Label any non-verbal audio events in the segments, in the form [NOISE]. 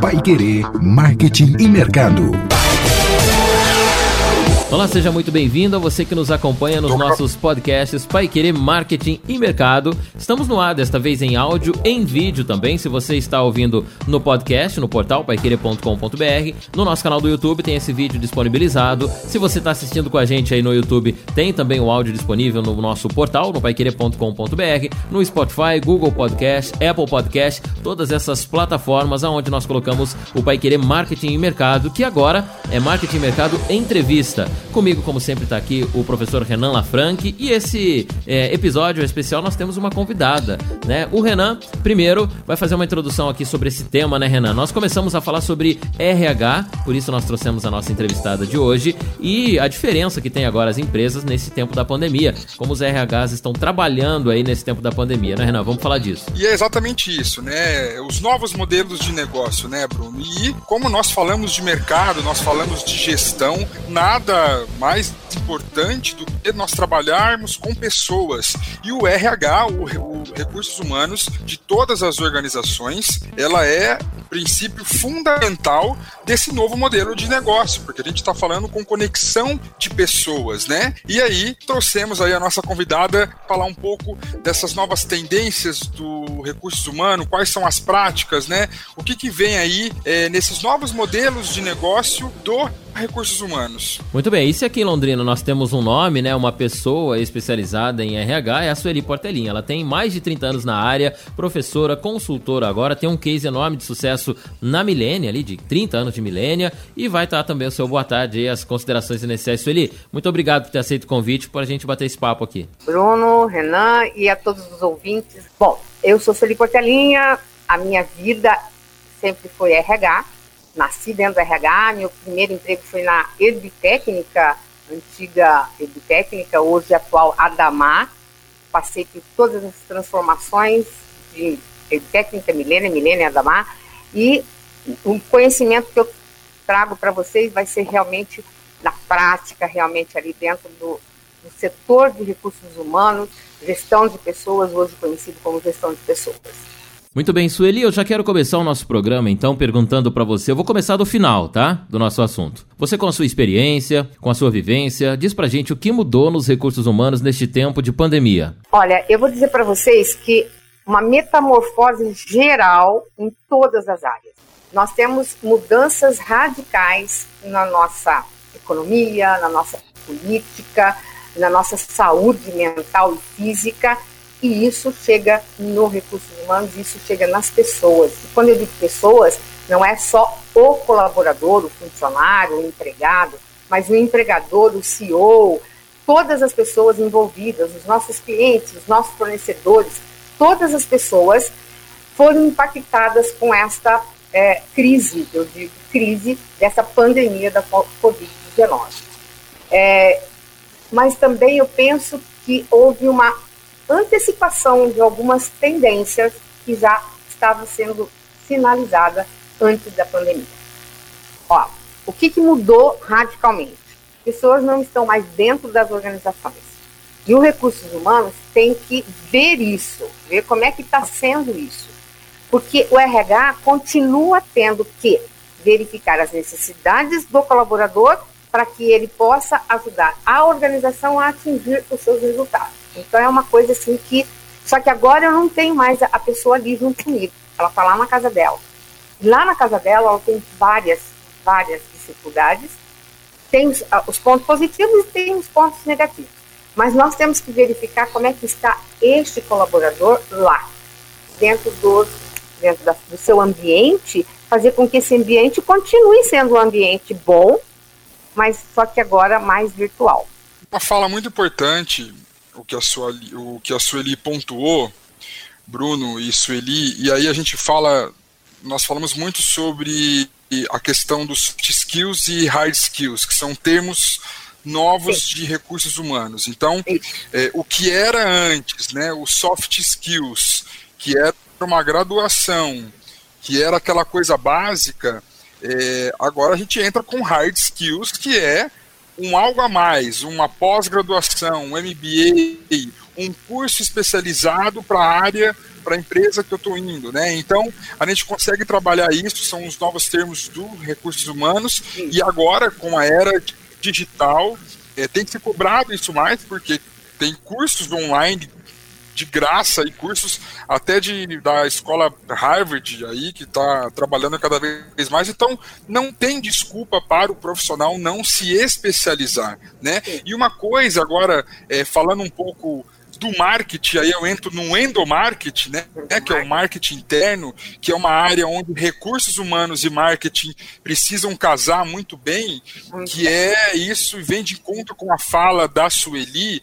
Pai Querer Marketing e Mercado. Olá, seja muito bem-vindo a você que nos acompanha nos nossos podcasts Pai Querer Marketing e Mercado. Estamos no ar, desta vez em áudio, em vídeo também. Se você está ouvindo no podcast, no portal paiquerer.com.br, no nosso canal do YouTube tem esse vídeo disponibilizado. Se você está assistindo com a gente aí no YouTube, tem também o áudio disponível no nosso portal, no paiquerer.com.br, no Spotify, Google Podcast, Apple Podcast, todas essas plataformas aonde nós colocamos o Pai Querer Marketing e Mercado, que agora é Marketing e Mercado Entrevista. Comigo, como sempre, está aqui o professor Renan Lafranc e esse é, episódio especial nós temos uma convidada, né? O Renan, primeiro, vai fazer uma introdução aqui sobre esse tema, né, Renan? Nós começamos a falar sobre RH, por isso nós trouxemos a nossa entrevistada de hoje e a diferença que tem agora as empresas nesse tempo da pandemia, como os RHs estão trabalhando aí nesse tempo da pandemia, né, Renan? Vamos falar disso. E é exatamente isso, né? Os novos modelos de negócio, né, Bruno? E como nós falamos de mercado, nós falamos de gestão, nada mais importante do que nós trabalharmos com pessoas. E o RH, o, o Recursos Humanos de todas as organizações, ela é o princípio fundamental desse novo modelo de negócio, porque a gente está falando com conexão de pessoas, né? E aí trouxemos aí a nossa convidada falar um pouco dessas novas tendências do recursos humanos, quais são as práticas, né? O que, que vem aí é, nesses novos modelos de negócio do recursos humanos. Muito bem, e se aqui em Londrina nós temos um nome, né, uma pessoa especializada em RH, é a Sueli Portelinha. Ela tem mais de 30 anos na área, professora, consultora agora, tem um case enorme de sucesso na Milênia, ali de 30 anos de Milênia, e vai estar também o seu boa tarde e as considerações iniciais. Sueli, muito obrigado por ter aceito o convite para a gente bater esse papo aqui. Bruno, Renan e a todos os ouvintes. Bom, eu sou Sueli Portelinha, a minha vida sempre foi RH, nasci dentro do RH, meu primeiro emprego foi na Erbitécnica, antiga Erbitécnica, hoje atual Adamar. Passei por todas as transformações de Erbitécnica, Milênia, Milênia, Adamar. E o conhecimento que eu trago para vocês vai ser realmente na prática, realmente ali dentro do, do setor de recursos humanos, gestão de pessoas, hoje conhecido como gestão de pessoas. Muito bem, Sueli, eu já quero começar o nosso programa então perguntando para você. Eu vou começar do final, tá? Do nosso assunto. Você com a sua experiência, com a sua vivência, diz pra gente o que mudou nos recursos humanos neste tempo de pandemia. Olha, eu vou dizer para vocês que uma metamorfose geral em todas as áreas. Nós temos mudanças radicais na nossa economia, na nossa política, na nossa saúde mental e física e isso chega no recursos humanos, isso chega nas pessoas. E quando eu digo pessoas, não é só o colaborador, o funcionário, o empregado, mas o empregador, o CEO, todas as pessoas envolvidas, os nossos clientes, os nossos fornecedores, todas as pessoas foram impactadas com esta é, crise, eu digo crise, dessa pandemia da Covid-19. É, mas também eu penso que houve uma antecipação de algumas tendências que já estavam sendo sinalizadas antes da pandemia. Ó, o que, que mudou radicalmente? Pessoas não estão mais dentro das organizações. E o recursos humanos tem que ver isso, ver como é que está sendo isso. Porque o RH continua tendo que verificar as necessidades do colaborador para que ele possa ajudar a organização a atingir os seus resultados. Então é uma coisa assim que. Só que agora eu não tenho mais a pessoa ali junto comigo. Ela está lá na casa dela. Lá na casa dela, ela tem várias, várias dificuldades. Tem os, ah, os pontos positivos e tem os pontos negativos. Mas nós temos que verificar como é que está este colaborador lá, dentro, do, dentro da, do seu ambiente, fazer com que esse ambiente continue sendo um ambiente bom, mas só que agora mais virtual. Uma fala muito importante o que a, sua, o que a Sueli pontuou, Bruno e Sueli, e aí a gente fala, nós falamos muito sobre a questão dos soft skills e hard skills, que são termos novos de recursos humanos. Então, é, o que era antes, né, os soft skills, que era uma graduação, que era aquela coisa básica, é, agora a gente entra com hard skills, que é um algo a mais, uma pós-graduação, um MBA, um curso especializado para a área, para a empresa que eu estou indo, né? Então, a gente consegue trabalhar isso, são os novos termos do recursos humanos, e agora, com a era digital, é, tem que ser cobrado isso mais, porque tem cursos online de graça e cursos até de da escola Harvard aí que está trabalhando cada vez mais. Então não tem desculpa para o profissional não se especializar, né? E uma coisa agora é, falando um pouco do marketing, aí eu entro no endomarketing, né, que é o marketing interno, que é uma área onde recursos humanos e marketing precisam casar muito bem, que é isso, vem de encontro com a fala da Sueli,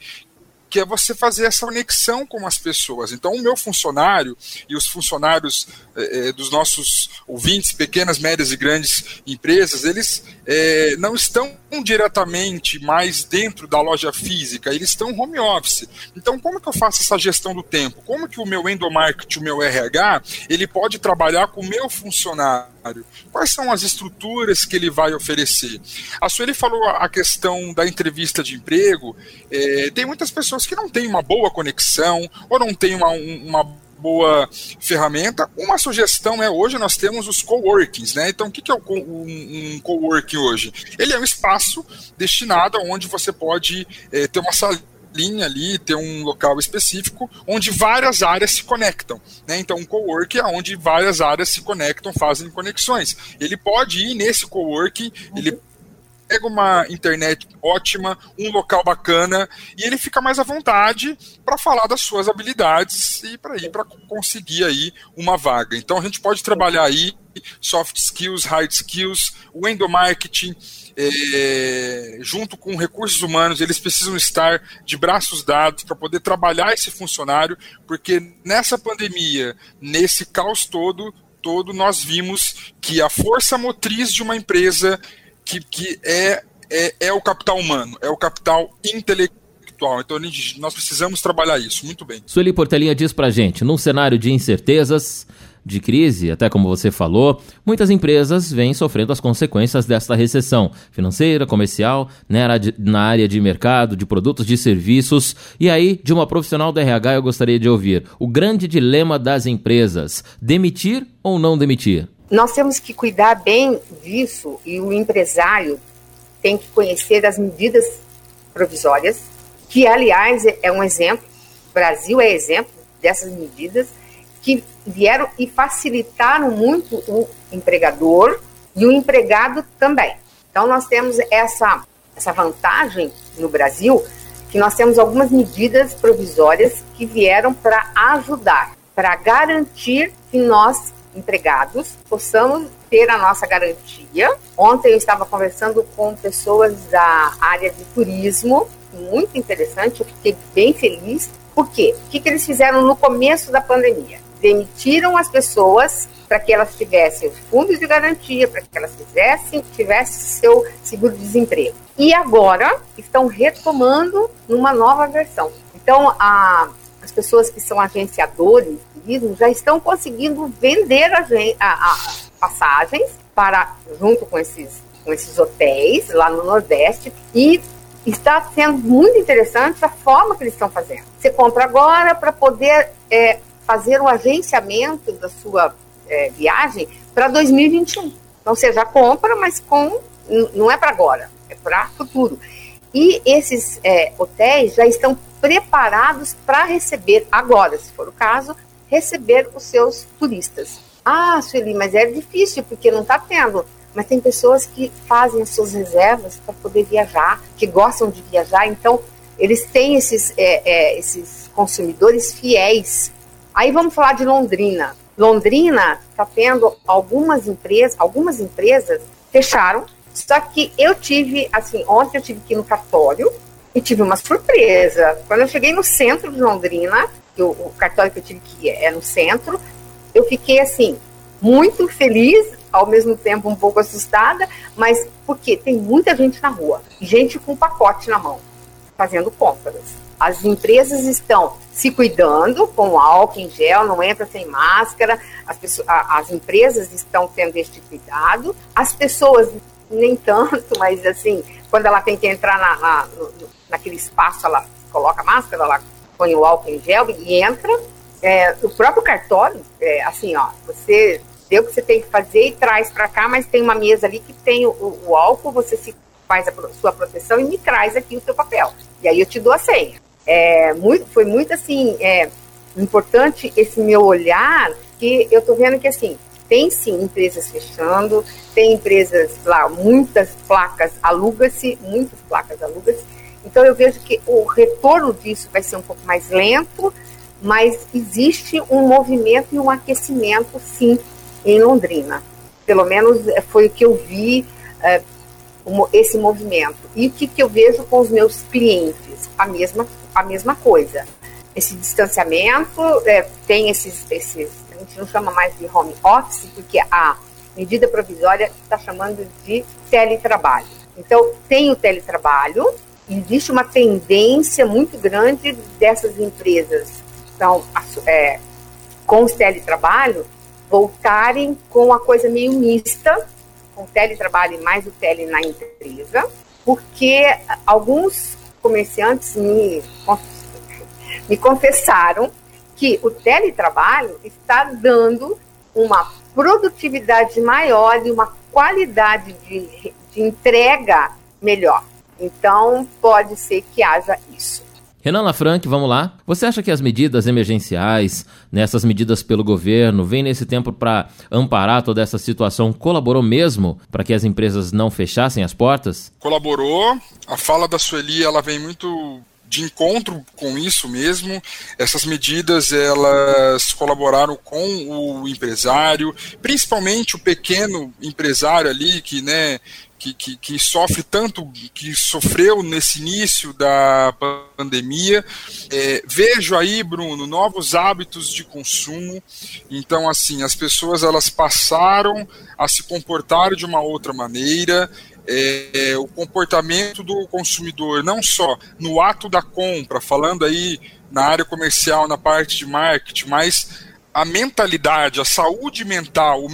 que é você fazer essa conexão com as pessoas. Então, o meu funcionário e os funcionários eh, dos nossos ouvintes, pequenas, médias e grandes empresas, eles eh, não estão diretamente mais dentro da loja física, eles estão home office. Então, como que eu faço essa gestão do tempo? Como que o meu endomarketing, o meu RH, ele pode trabalhar com o meu funcionário? Quais são as estruturas que ele vai oferecer? A Sueli falou a questão da entrevista de emprego. É, tem muitas pessoas que não têm uma boa conexão ou não têm uma, uma boa ferramenta. Uma sugestão é hoje nós temos os coworkings, né? Então, o que é um, coworking hoje? Ele é um espaço destinado onde você pode é, ter uma sala linha ali, ter um local específico onde várias áreas se conectam. Né? Então, um cowork é onde várias áreas se conectam, fazem conexões. Ele pode ir nesse coworking, ele pega uma internet ótima, um local bacana e ele fica mais à vontade para falar das suas habilidades e para ir para conseguir aí uma vaga. Então a gente pode trabalhar aí soft skills, hard skills, o endomarketing, é, junto com recursos humanos, eles precisam estar de braços dados para poder trabalhar esse funcionário, porque nessa pandemia, nesse caos todo, todo nós vimos que a força motriz de uma empresa que, que é, é, é o capital humano, é o capital intelectual. Então nós precisamos trabalhar isso. Muito bem. Sueli Portelinha diz pra gente: num cenário de incertezas, de crise, até como você falou, muitas empresas vêm sofrendo as consequências desta recessão financeira, comercial, né, na área de mercado, de produtos, de serviços. E aí, de uma profissional do RH, eu gostaria de ouvir o grande dilema das empresas: demitir ou não demitir? Nós temos que cuidar bem disso e o empresário tem que conhecer as medidas provisórias, que, aliás, é um exemplo, o Brasil é exemplo dessas medidas, que vieram e facilitaram muito o empregador e o empregado também. Então, nós temos essa, essa vantagem no Brasil, que nós temos algumas medidas provisórias que vieram para ajudar, para garantir que nós empregados possamos ter a nossa garantia. Ontem eu estava conversando com pessoas da área de turismo, muito interessante, eu fiquei bem feliz. Por quê? O que, que eles fizeram no começo da pandemia? Demitiram as pessoas para que elas tivessem os fundos de garantia, para que elas fizessem, tivessem seu seguro-desemprego. E agora estão retomando numa nova versão. Então, a, as pessoas que são agenciadores turismo já estão conseguindo vender a, a, a passagens para junto com esses, com esses hotéis lá no Nordeste e está sendo muito interessante a forma que eles estão fazendo. Você compra agora para poder é, fazer o agenciamento da sua é, viagem para 2021. Então você já compra, mas com não é para agora, é para futuro. E esses é, hotéis já estão preparados para receber agora, se for o caso, receber os seus turistas. Ah, Sueli, mas é difícil porque não está tendo. Mas tem pessoas que fazem as suas reservas para poder viajar, que gostam de viajar, então eles têm esses, é, é, esses consumidores fiéis. Aí vamos falar de Londrina. Londrina está tendo algumas empresas, algumas empresas fecharam. Só que eu tive, assim, ontem eu tive que ir no cartório e tive uma surpresa. Quando eu cheguei no centro de Londrina, que o, cartório que eu tive que é no centro, eu fiquei assim, muito feliz, ao mesmo tempo um pouco assustada, mas porque tem muita gente na rua, gente com pacote na mão, fazendo compras. As empresas estão se cuidando com álcool em gel, não entra sem máscara, as, pessoas, as empresas estão tendo este cuidado, as pessoas nem tanto, [LAUGHS] mas assim, quando ela tem que entrar na, na, naquele espaço, ela coloca máscara, ela põe o álcool em gel e entra. É, o próprio cartório, é, assim, ó, você deu o que você tem que fazer e traz para cá, mas tem uma mesa ali que tem o, o álcool, você se faz a sua proteção e me traz aqui o seu papel. E aí eu te dou a senha. É, muito, foi muito assim, é, importante esse meu olhar, que eu tô vendo que assim, tem sim empresas fechando, tem empresas lá, muitas placas aluga-se, muitas placas aluga-se. Então eu vejo que o retorno disso vai ser um pouco mais lento, mas existe um movimento e um aquecimento sim em Londrina. Pelo menos é, foi o que eu vi é, esse movimento. E o que, que eu vejo com os meus clientes? A mesma, a mesma coisa. Esse distanciamento, é, tem esses, esses a gente não chama mais de home office, porque a medida provisória está chamando de teletrabalho. Então, tem o teletrabalho, existe uma tendência muito grande dessas empresas então, é, com o teletrabalho voltarem com a coisa meio mista, com o teletrabalho e mais o tele na empresa, porque alguns comerciantes me, me confessaram que o teletrabalho está dando uma produtividade maior e uma qualidade de, de entrega melhor. Então, pode ser que haja isso. Renan Lafranc, vamos lá. Você acha que as medidas emergenciais, nessas medidas pelo governo, vêm nesse tempo para amparar toda essa situação, colaborou mesmo para que as empresas não fechassem as portas? Colaborou. A fala da Sueli, ela vem muito de encontro com isso mesmo. Essas medidas elas colaboraram com o empresário, principalmente o pequeno empresário ali que, né, que, que, que, sofre tanto, que sofreu nesse início da pandemia. É, vejo aí, Bruno, novos hábitos de consumo. Então, assim, as pessoas elas passaram a se comportar de uma outra maneira é, é, o comportamento do consumidor, não só no ato da compra, falando aí na área comercial, na parte de marketing, mas a mentalidade, a saúde mental, o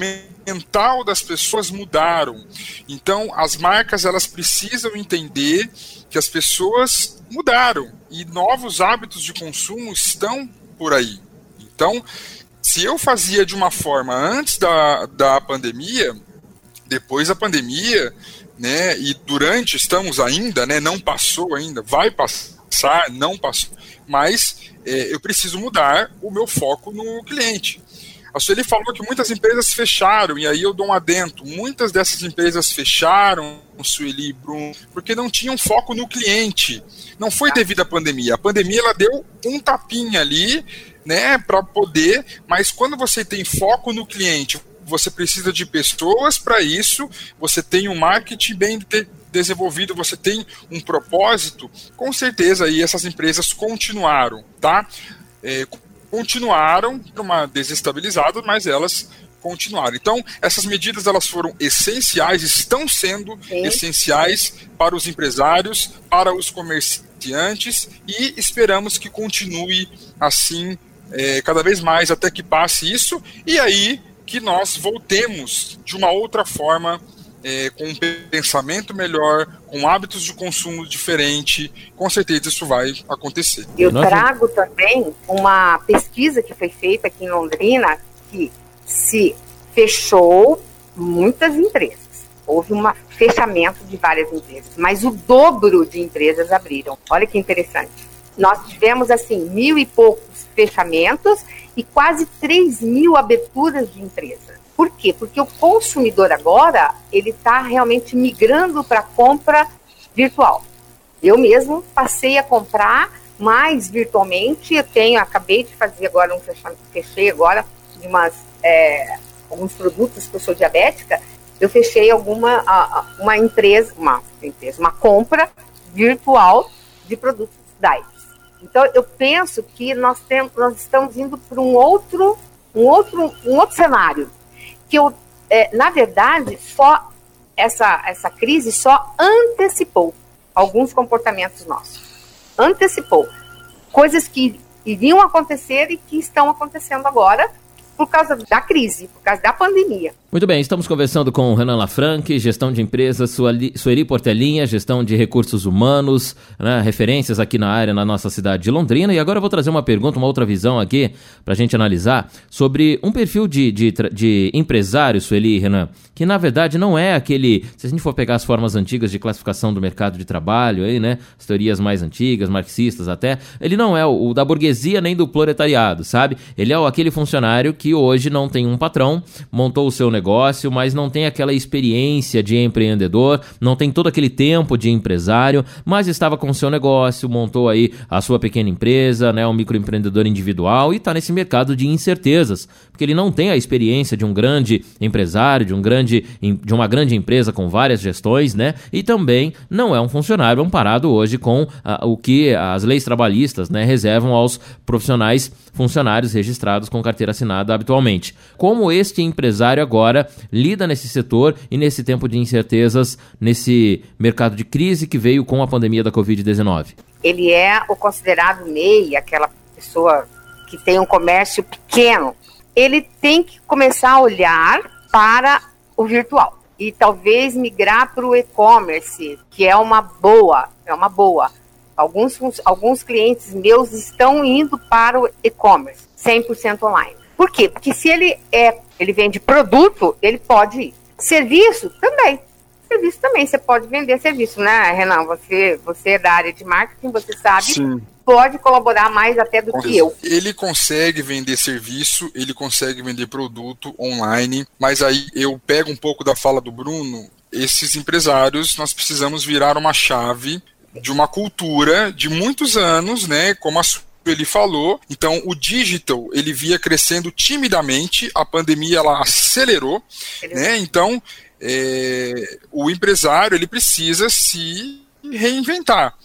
mental das pessoas mudaram. Então, as marcas elas precisam entender que as pessoas mudaram e novos hábitos de consumo estão por aí. Então, se eu fazia de uma forma antes da, da pandemia, depois da pandemia, né? E durante estamos ainda, né? Não passou ainda, vai passar, não passou, mas é, eu preciso mudar o meu foco no cliente. A Sueli falou que muitas empresas fecharam, e aí eu dou um adento. Muitas dessas empresas fecharam, Sueli e Bruno, porque não tinham foco no cliente. Não foi devido à pandemia. A pandemia ela deu um tapinha ali, né, para poder, mas quando você tem foco no cliente, você precisa de pessoas para isso, você tem um marketing bem desenvolvido, você tem um propósito, com certeza aí essas empresas continuaram, tá? É, continuaram uma desestabilizada, mas elas continuaram. Então, essas medidas elas foram essenciais, estão sendo Sim. essenciais para os empresários, para os comerciantes e esperamos que continue assim é, cada vez mais até que passe isso. E aí que nós voltemos de uma outra forma, é, com um pensamento melhor, com hábitos de consumo diferente. Com certeza isso vai acontecer. Eu trago também uma pesquisa que foi feita aqui em Londrina que se fechou muitas empresas. Houve um fechamento de várias empresas, mas o dobro de empresas abriram. Olha que interessante. Nós tivemos assim mil e poucos fechamentos e quase 3 mil aberturas de empresa. Por quê? Porque o consumidor agora ele está realmente migrando para compra virtual. Eu mesmo passei a comprar mais virtualmente. Eu tenho, acabei de fazer agora um fechamento, fechei agora de umas, é, alguns produtos que eu sou diabética. Eu fechei alguma uma empresa, uma empresa, uma compra virtual de produtos diet. Então eu penso que nós temos, nós estamos indo para um outro, um outro, um outro cenário. Que eu, é, na verdade, só essa essa crise só antecipou alguns comportamentos nossos, antecipou coisas que iriam acontecer e que estão acontecendo agora por causa da crise, por causa da pandemia. Muito bem, estamos conversando com Renan Lafranque, gestão de empresas, Sueli Portelinha, gestão de recursos humanos, né, referências aqui na área na nossa cidade de Londrina. E agora eu vou trazer uma pergunta, uma outra visão aqui para a gente analisar sobre um perfil de, de, de empresário, Sueli e Renan, que na verdade não é aquele. Se a gente for pegar as formas antigas de classificação do mercado de trabalho, aí, né, as teorias mais antigas, marxistas até, ele não é o, o da burguesia nem do proletariado, sabe? Ele é aquele funcionário que hoje não tem um patrão, montou o seu negócio negócio, mas não tem aquela experiência de empreendedor, não tem todo aquele tempo de empresário, mas estava com o seu negócio, montou aí a sua pequena empresa, né, um microempreendedor individual e está nesse mercado de incertezas, porque ele não tem a experiência de um grande empresário, de um grande de uma grande empresa com várias gestões, né? E também não é um funcionário amparado hoje com ah, o que as leis trabalhistas, né, reservam aos profissionais funcionários registrados com carteira assinada habitualmente. Como este empresário agora lida nesse setor e nesse tempo de incertezas, nesse mercado de crise que veio com a pandemia da Covid-19? Ele é o considerado MEI, aquela pessoa que tem um comércio pequeno. Ele tem que começar a olhar para o virtual e talvez migrar para o e-commerce, que é uma boa, é uma boa. Alguns, alguns clientes meus estão indo para o e-commerce, 100% online. Por quê? Porque se ele é, ele vende produto, ele pode ir. Serviço também. Serviço também, você pode vender serviço, né, Renan? Você, você é da área de marketing, você sabe. Sim pode colaborar mais até do que eu. Ele consegue vender serviço, ele consegue vender produto online, mas aí eu pego um pouco da fala do Bruno. Esses empresários, nós precisamos virar uma chave de uma cultura de muitos anos, né? Como a ele falou. Então, o digital ele via crescendo timidamente, a pandemia ela acelerou, né? Então, é, o empresário ele precisa se reinventar.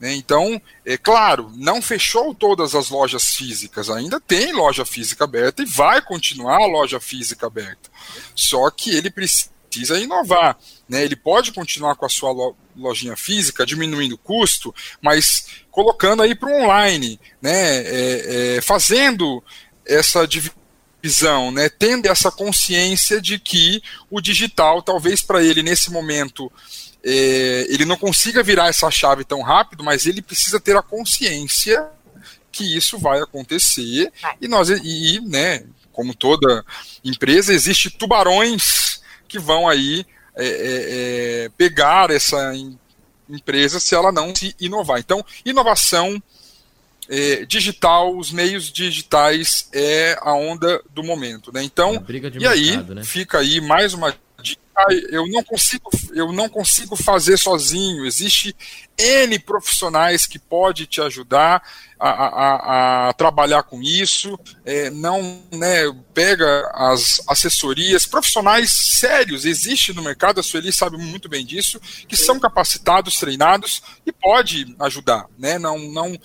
Né? Então, é claro, não fechou todas as lojas físicas, ainda tem loja física aberta e vai continuar a loja física aberta. Só que ele precisa inovar. Né? Ele pode continuar com a sua lojinha física, diminuindo o custo, mas colocando aí para o online, né? É, é, fazendo essa divisão, né? tendo essa consciência de que o digital, talvez para ele nesse momento, é, ele não consiga virar essa chave tão rápido, mas ele precisa ter a consciência que isso vai acontecer e nós e, né, como toda empresa, existe tubarões que vão aí é, é, é, pegar essa empresa se ela não se inovar. Então, inovação é, digital, os meios digitais é a onda do momento. Né? Então, é e mercado, aí né? fica aí mais uma Eu não consigo, eu não consigo fazer sozinho. Existe N profissionais que pode te ajudar a, a, a trabalhar com isso, é, não né, pega as assessorias, profissionais sérios, existe no mercado, a Sueli sabe muito bem disso, que são capacitados, treinados e pode ajudar, né? Não, não,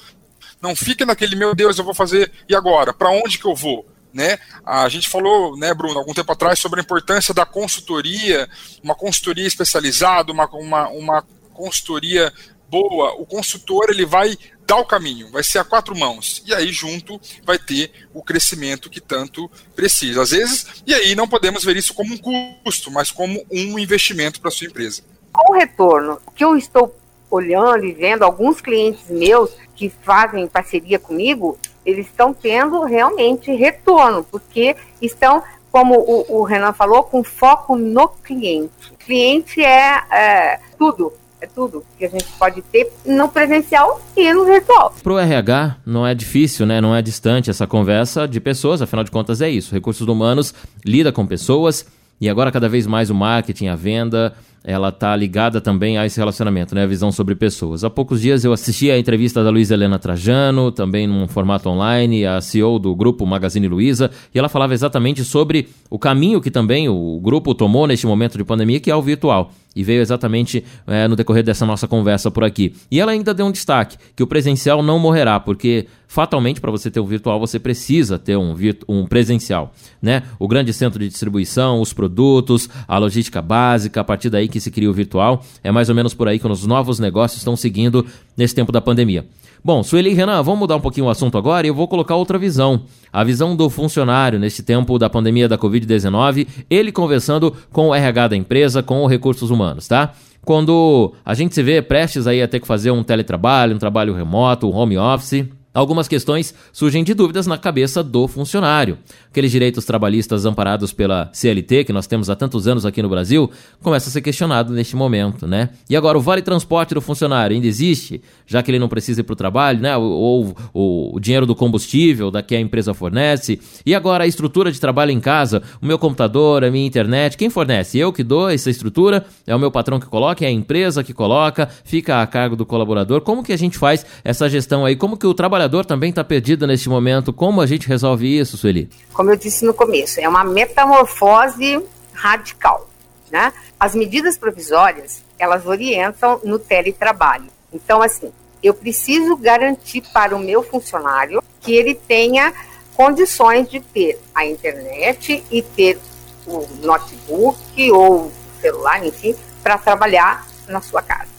não fique naquele, meu Deus, eu vou fazer, e agora? Para onde que eu vou? Né? A gente falou, né, Bruno, algum tempo atrás sobre a importância da consultoria, uma consultoria especializada, uma, uma, uma consultoria boa, o consultor ele vai dar o caminho, vai ser a quatro mãos. E aí, junto, vai ter o crescimento que tanto precisa. Às vezes, e aí não podemos ver isso como um custo, mas como um investimento para a sua empresa. Qual o retorno? que eu estou olhando e vendo, alguns clientes meus que fazem parceria comigo, eles estão tendo realmente retorno, porque estão, como o, o Renan falou, com foco no cliente. O cliente é, é tudo é tudo que a gente pode ter no presencial e no virtual. Para o RH não é difícil, né? Não é distante essa conversa de pessoas, afinal de contas é isso. Recursos humanos lida com pessoas e agora cada vez mais o marketing, a venda, ela tá ligada também a esse relacionamento, né? A visão sobre pessoas. Há poucos dias eu assisti a entrevista da Luísa Helena Trajano, também num formato online, a CEO do grupo Magazine Luiza, e ela falava exatamente sobre o caminho que também o grupo tomou neste momento de pandemia, que é o virtual. E veio exatamente é, no decorrer dessa nossa conversa por aqui. E ela ainda deu um destaque: que o presencial não morrerá, porque fatalmente para você ter o virtual você precisa ter um, um presencial. Né? O grande centro de distribuição, os produtos, a logística básica, a partir daí que se cria o virtual. É mais ou menos por aí que os novos negócios estão seguindo nesse tempo da pandemia. Bom, Sueli e Renan, vamos mudar um pouquinho o assunto agora e eu vou colocar outra visão. A visão do funcionário neste tempo da pandemia da Covid-19, ele conversando com o RH da empresa, com os recursos humanos, tá? Quando a gente se vê prestes aí a ter que fazer um teletrabalho, um trabalho remoto, um home office, Algumas questões surgem de dúvidas na cabeça do funcionário. Aqueles direitos trabalhistas amparados pela CLT, que nós temos há tantos anos aqui no Brasil, começa a ser questionado neste momento, né? E agora, o vale transporte do funcionário ainda existe, já que ele não precisa ir para o trabalho, né? Ou, ou, o dinheiro do combustível da que a empresa fornece. E agora, a estrutura de trabalho em casa, o meu computador, a minha internet, quem fornece? Eu que dou essa estrutura? É o meu patrão que coloca? É a empresa que coloca? Fica a cargo do colaborador? Como que a gente faz essa gestão aí? Como que o trabalhador trabalhador também está perdido neste momento. Como a gente resolve isso, Sueli? Como eu disse no começo, é uma metamorfose radical. Né? As medidas provisórias, elas orientam no teletrabalho. Então, assim, eu preciso garantir para o meu funcionário que ele tenha condições de ter a internet e ter o notebook ou celular, enfim, para trabalhar na sua casa.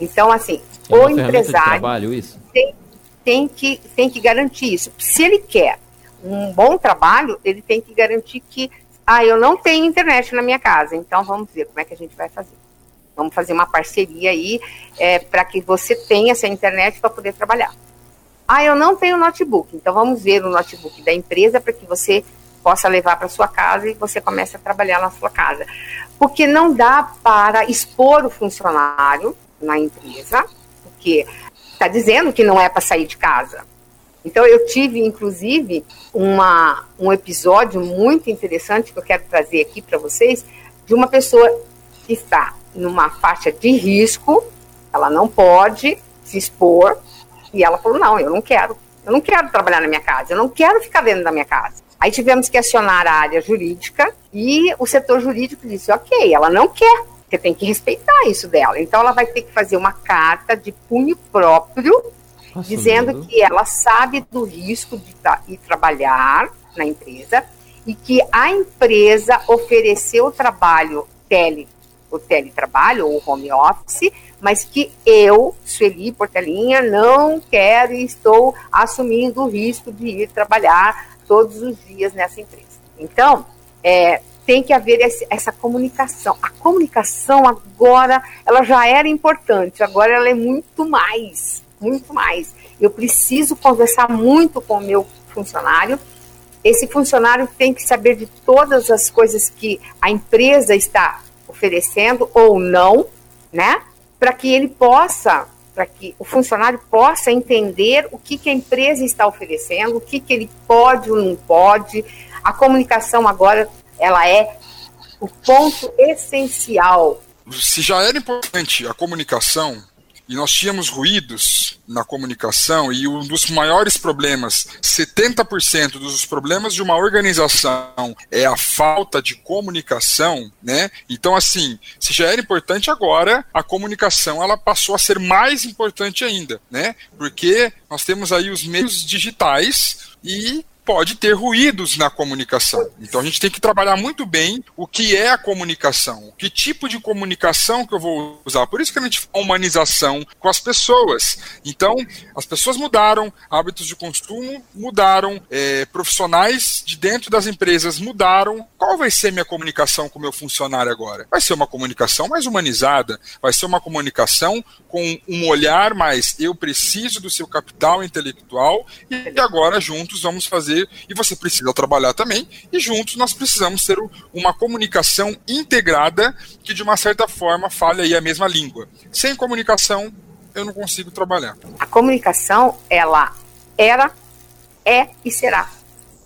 Então, assim, é o empresário trabalho, tem, tem que, tem que garantir isso. Se ele quer um bom trabalho, ele tem que garantir que, ah, eu não tenho internet na minha casa, então vamos ver como é que a gente vai fazer. Vamos fazer uma parceria aí é, para que você tenha essa internet para poder trabalhar. Ah, eu não tenho notebook, então vamos ver o notebook da empresa para que você possa levar para sua casa e você comece a trabalhar na sua casa. Porque não dá para expor o funcionário na empresa, porque está dizendo que não é para sair de casa. Então eu tive, inclusive, uma, um episódio muito interessante que eu quero trazer aqui para vocês, de uma pessoa que está numa faixa de risco, ela não pode se expor, e ela falou, não, eu não quero, eu não quero trabalhar na minha casa, eu não quero ficar dentro da minha casa. Aí tivemos que acionar a área jurídica e o setor jurídico disse, ok, ela não quer você tem que respeitar isso dela. Então, ela vai ter que fazer uma carta de punho próprio, Nossa, dizendo que ela sabe do risco de ir trabalhar na empresa e que a empresa ofereceu o trabalho tele, o teletrabalho ou home office, mas que eu, Sueli Portelinha, não quero e estou assumindo o risco de ir trabalhar todos os dias nessa empresa. Então, é, tem que haver esse, essa comunicação. A comunicação agora, ela já era importante, agora ela é muito mais, muito mais. Eu preciso conversar muito com o meu funcionário. Esse funcionário tem que saber de todas as coisas que a empresa está oferecendo ou não, né? Para que ele possa, para que o funcionário possa entender o que, que a empresa está oferecendo, o que, que ele pode ou não pode. A comunicação agora ela é o ponto essencial. Se já era importante a comunicação, e nós tínhamos ruídos na comunicação, e um dos maiores problemas, 70% dos problemas de uma organização é a falta de comunicação, né? Então, assim, se já era importante agora, a comunicação ela passou a ser mais importante ainda, né? Porque nós temos aí os meios digitais e pode ter ruídos na comunicação. Então a gente tem que trabalhar muito bem o que é a comunicação, que tipo de comunicação que eu vou usar. Por isso que a gente fala humanização com as pessoas. Então, as pessoas mudaram, hábitos de consumo mudaram, é, profissionais de dentro das empresas mudaram. Qual vai ser minha comunicação com o meu funcionário agora? Vai ser uma comunicação mais humanizada, vai ser uma comunicação com um olhar mais eu preciso do seu capital intelectual e agora juntos vamos fazer e você precisa trabalhar também, e juntos nós precisamos ter uma comunicação integrada que de uma certa forma fale aí a mesma língua. Sem comunicação, eu não consigo trabalhar. A comunicação, ela era, é e será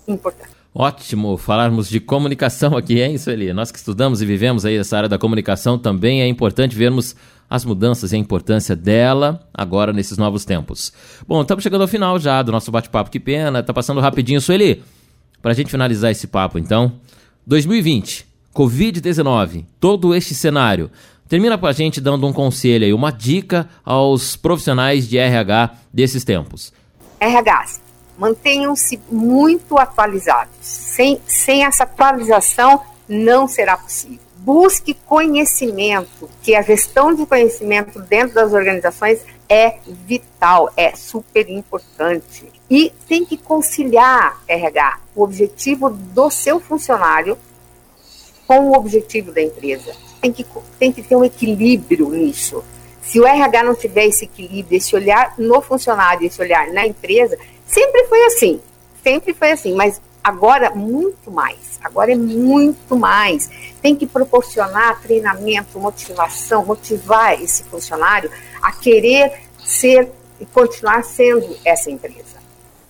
importante. Ótimo falarmos de comunicação aqui, hein, Sueli? Nós que estudamos e vivemos aí essa área da comunicação, também é importante vermos as mudanças e a importância dela agora nesses novos tempos. Bom, estamos chegando ao final já do nosso bate-papo. Que pena, tá passando rapidinho, Sueli. Para a gente finalizar esse papo, então, 2020, Covid-19, todo este cenário. Termina com a gente dando um conselho aí, uma dica aos profissionais de RH desses tempos. RH, mantenham-se muito atualizados. Sem, sem essa atualização, não será possível busque conhecimento, que a gestão de conhecimento dentro das organizações é vital, é super importante. E tem que conciliar, RH, o objetivo do seu funcionário com o objetivo da empresa. Tem que, tem que ter um equilíbrio nisso. Se o RH não tiver esse equilíbrio, esse olhar no funcionário, esse olhar na empresa, sempre foi assim. Sempre foi assim, mas agora muito mais. Agora é muito mais. Tem que proporcionar treinamento, motivação, motivar esse funcionário a querer ser e continuar sendo essa empresa.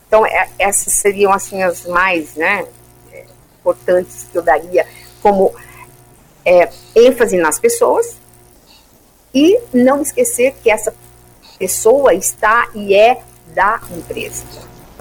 Então, é, essas seriam assim as mais né, é, importantes que eu daria como é, ênfase nas pessoas e não esquecer que essa pessoa está e é da empresa.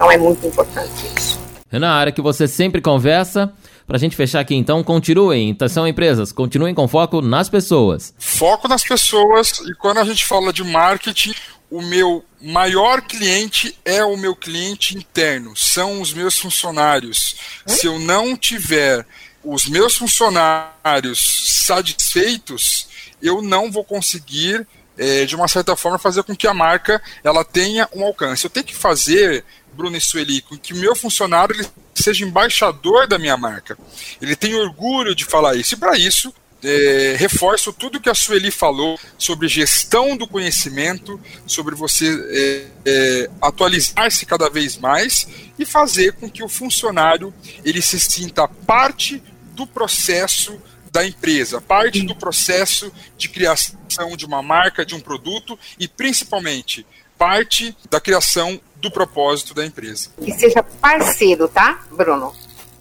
Então é muito importante isso. Renan, a área que você sempre conversa, para a gente fechar aqui então, continuem, então são empresas, continuem com foco nas pessoas. Foco nas pessoas e quando a gente fala de marketing, o meu maior cliente é o meu cliente interno, são os meus funcionários. Se eu não tiver os meus funcionários satisfeitos, eu não vou conseguir, é, de uma certa forma, fazer com que a marca ela tenha um alcance. Eu tenho que fazer, Bruno e Sueli, com que o meu funcionário ele seja embaixador da minha marca. Ele tem orgulho de falar isso. E para isso, é, reforço tudo que a Sueli falou sobre gestão do conhecimento, sobre você é, é, atualizar-se cada vez mais e fazer com que o funcionário ele se sinta parte do processo da empresa, parte do processo de criação de uma marca, de um produto e principalmente parte da criação do propósito da empresa. Que seja parceiro, tá, Bruno?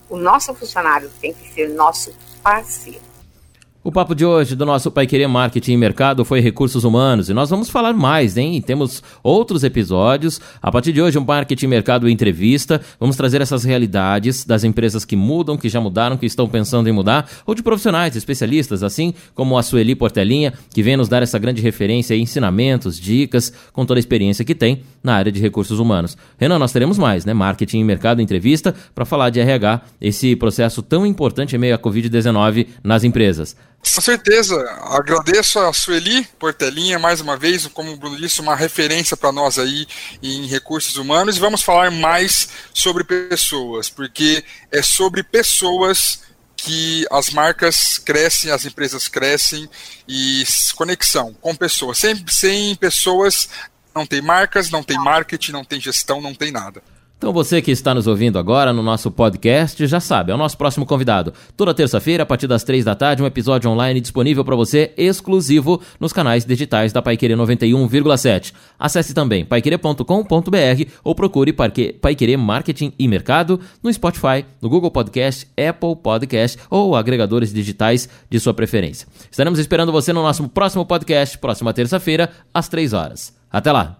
O nosso funcionário tem que ser nosso parceiro. O papo de hoje do nosso Pai Querer Marketing e Mercado foi recursos humanos e nós vamos falar mais, hein? Temos outros episódios. A partir de hoje, um Marketing Mercado Entrevista. Vamos trazer essas realidades das empresas que mudam, que já mudaram, que estão pensando em mudar, ou de profissionais, especialistas, assim como a Sueli Portelinha, que vem nos dar essa grande referência ensinamentos, dicas, com toda a experiência que tem na área de recursos humanos. Renan, nós teremos mais, né? Marketing e Mercado Entrevista para falar de RH, esse processo tão importante em meio à Covid-19 nas empresas. Com certeza, agradeço a Sueli Portelinha mais uma vez, como o Bruno disse, uma referência para nós aí em recursos humanos e vamos falar mais sobre pessoas, porque é sobre pessoas que as marcas crescem, as empresas crescem e conexão com pessoas. Sem, sem pessoas não tem marcas, não tem marketing, não tem gestão, não tem nada. Então você que está nos ouvindo agora no nosso podcast já sabe, é o nosso próximo convidado. Toda terça-feira, a partir das três da tarde, um episódio online disponível para você, exclusivo, nos canais digitais da Paiquerê 91,7. Acesse também paiquerê.com.br ou procure Paiquerê Marketing e Mercado no Spotify, no Google Podcast, Apple Podcast ou agregadores digitais de sua preferência. Estaremos esperando você no nosso próximo podcast, próxima terça-feira, às três horas. Até lá!